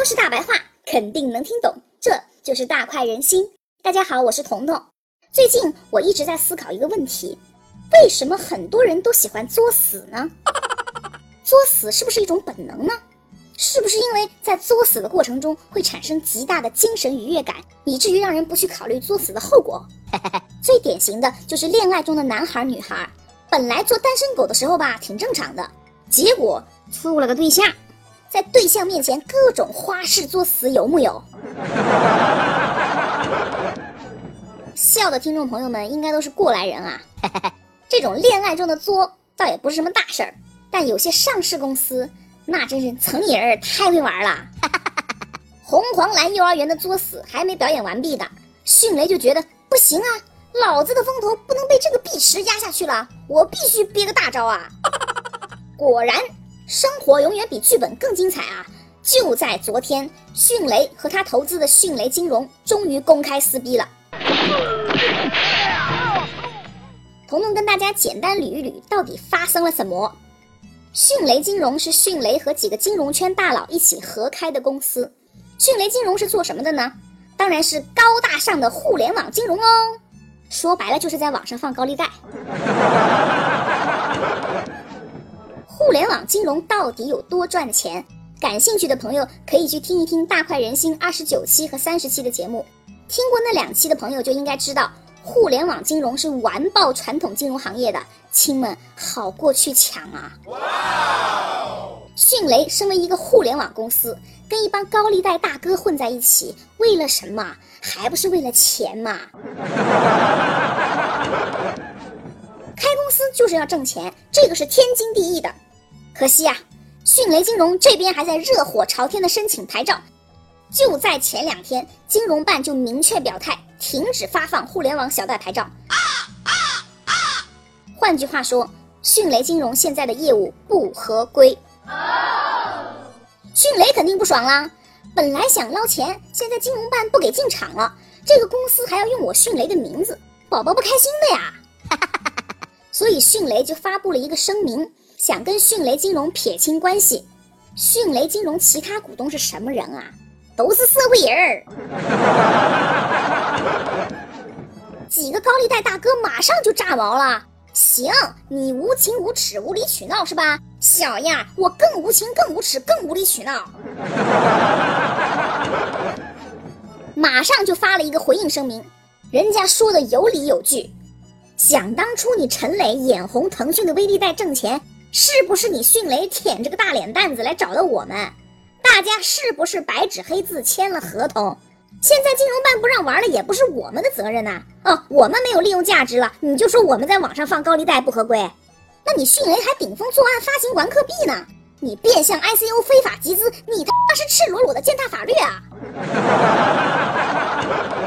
都是大白话肯定能听懂。这就是大快人心。大家好，我是彤彤。最近我一直在思考一个问题：为什么很多人都喜欢作死呢？作死是不是一种本能呢？是不是因为在作死的过程中会产生极大的精神愉悦感，以至于让人不去考虑作死的后果？最典型的就是恋爱中的男孩女孩，本来做单身狗的时候吧，挺正常的，结果处了个对象，在对象面前各种花式作死，有木有？笑的听众朋友们应该都是过来人啊！这种恋爱中的作倒也不是什么大事儿，但有些上市公司那真是层人儿太会玩了。红黄蓝幼儿园的作死还没表演完毕呢，迅雷就觉得不行啊，老子的风头不能被这个碧池压下去了，我必须憋个大招啊！果然，生活永远比剧本更精彩啊！就在昨天，迅雷和他投资的迅雷金融终于公开撕逼了。彤彤跟大家简单捋一捋，到底发生了什么？迅雷金融是迅雷和几个金融圈大佬一起合开的公司。迅雷金融是做什么的呢？当然是高大上的互联网金融哦。说白了就是在网上放高利贷。互联网金融到底有多赚钱？感兴趣的朋友可以去听一听《大快人心》二十九期和三十期的节目。听过那两期的朋友就应该知道，互联网金融是完爆传统金融行业的，亲们好过去抢啊！哇迅雷身为一个互联网公司，跟一帮高利贷大哥混在一起，为了什么？还不是为了钱嘛！开公司就是要挣钱，这个是天经地义的。可惜呀，迅雷金融这边还在热火朝天的申请牌照。就在前两天，金融办就明确表态，停止发放互联网小贷牌照。换句话说，迅雷金融现在的业务不合规。迅雷肯定不爽啦，本来想捞钱，现在金融办不给进场了，这个公司还要用我迅雷的名字，宝宝不开心的呀。所以迅雷就发布了一个声明，想跟迅雷金融撇清关系。迅雷金融其他股东是什么人啊？都是社会人儿，几个高利贷大哥马上就炸毛了。行，你无情无耻、无理取闹是吧？小样，我更无情、更无耻、更无理取闹。马上就发了一个回应声明，人家说的有理有据。想当初你陈磊眼红腾讯的微利贷挣钱，是不是你迅雷舔着个大脸蛋子来找的我们？大家是不是白纸黑字签了合同？现在金融办不让玩了，也不是我们的责任呐。哦，我们没有利用价值了，你就说我们在网上放高利贷不合规？那你迅雷还顶风作案发行玩客币呢？你变相 ICO 非法集资，你他妈是赤裸裸的践踏法律啊！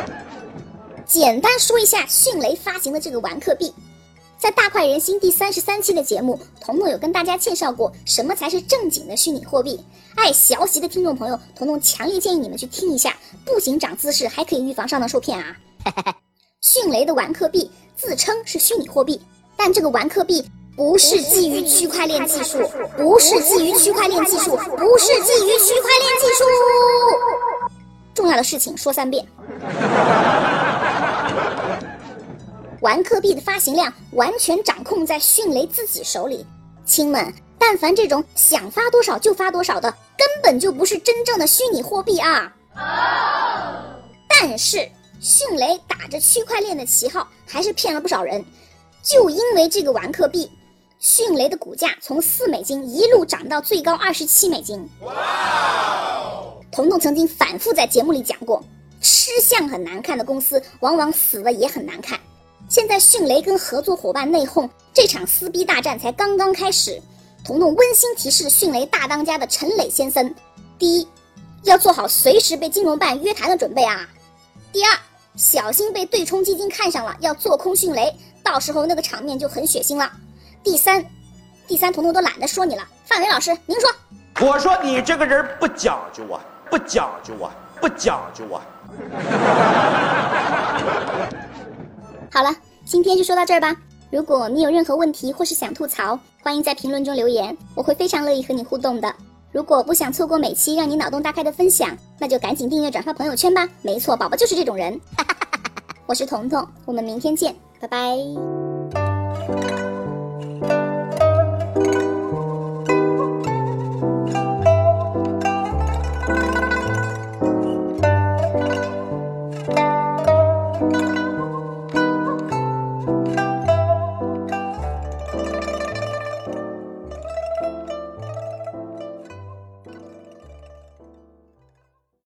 简单说一下迅雷发行的这个玩客币。在大快人心第三十三期的节目，彤彤有跟大家介绍过什么才是正经的虚拟货币。爱学习的听众朋友，彤彤强烈建议你们去听一下，不仅长姿势，还可以预防上当受骗啊！迅雷的玩客币自称是虚拟货币，但这个玩客币不是基于区块链技术，不是基于区块链技术，不是基于区块链技术。重要的事情说三遍。玩客币的发行量完全掌控在迅雷自己手里，亲们，但凡这种想发多少就发多少的，根本就不是真正的虚拟货币啊！但是迅雷打着区块链的旗号，还是骗了不少人。就因为这个玩客币，迅雷的股价从四美金一路涨到最高二十七美金。彤彤曾经反复在节目里讲过，吃相很难看的公司，往往死的也很难看。现在迅雷跟合作伙伴内讧，这场撕逼大战才刚刚开始。彤彤温馨提示迅雷大当家的陈磊先生：第一，要做好随时被金融办约谈的准备啊；第二，小心被对冲基金看上了要做空迅雷，到时候那个场面就很血腥了；第三，第三，彤彤都懒得说你了，范伟老师您说。我说你这个人不讲究啊，不讲究啊，不讲究啊。今天就说到这儿吧。如果你有任何问题或是想吐槽，欢迎在评论中留言，我会非常乐意和你互动的。如果不想错过每期让你脑洞大开的分享，那就赶紧订阅转发朋友圈吧。没错，宝宝就是这种人。我是彤彤，我们明天见，拜拜。